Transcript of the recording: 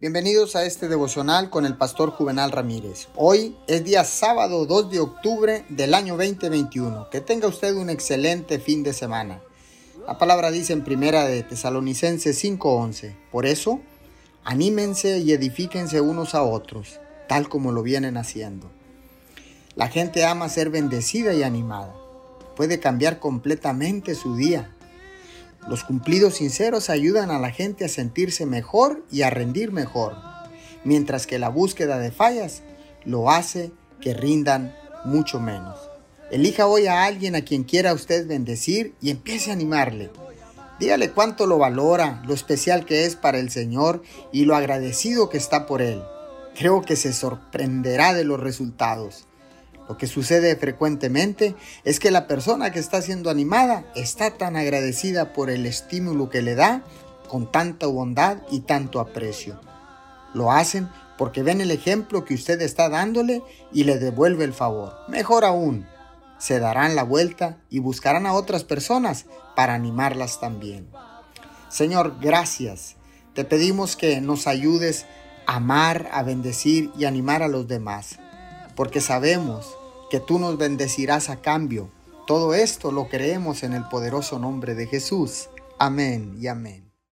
Bienvenidos a este devocional con el pastor Juvenal Ramírez. Hoy es día sábado 2 de octubre del año 2021. Que tenga usted un excelente fin de semana. La palabra dice en primera de Tesalonicenses 5:11. Por eso, anímense y edifíquense unos a otros, tal como lo vienen haciendo. La gente ama ser bendecida y animada. Puede cambiar completamente su día los cumplidos sinceros ayudan a la gente a sentirse mejor y a rendir mejor, mientras que la búsqueda de fallas lo hace que rindan mucho menos. Elija hoy a alguien a quien quiera usted bendecir y empiece a animarle. Dígale cuánto lo valora, lo especial que es para el Señor y lo agradecido que está por Él. Creo que se sorprenderá de los resultados. Lo que sucede frecuentemente es que la persona que está siendo animada está tan agradecida por el estímulo que le da con tanta bondad y tanto aprecio. Lo hacen porque ven el ejemplo que usted está dándole y le devuelve el favor. Mejor aún, se darán la vuelta y buscarán a otras personas para animarlas también. Señor, gracias. Te pedimos que nos ayudes a amar, a bendecir y animar a los demás, porque sabemos que tú nos bendecirás a cambio. Todo esto lo creemos en el poderoso nombre de Jesús. Amén y amén.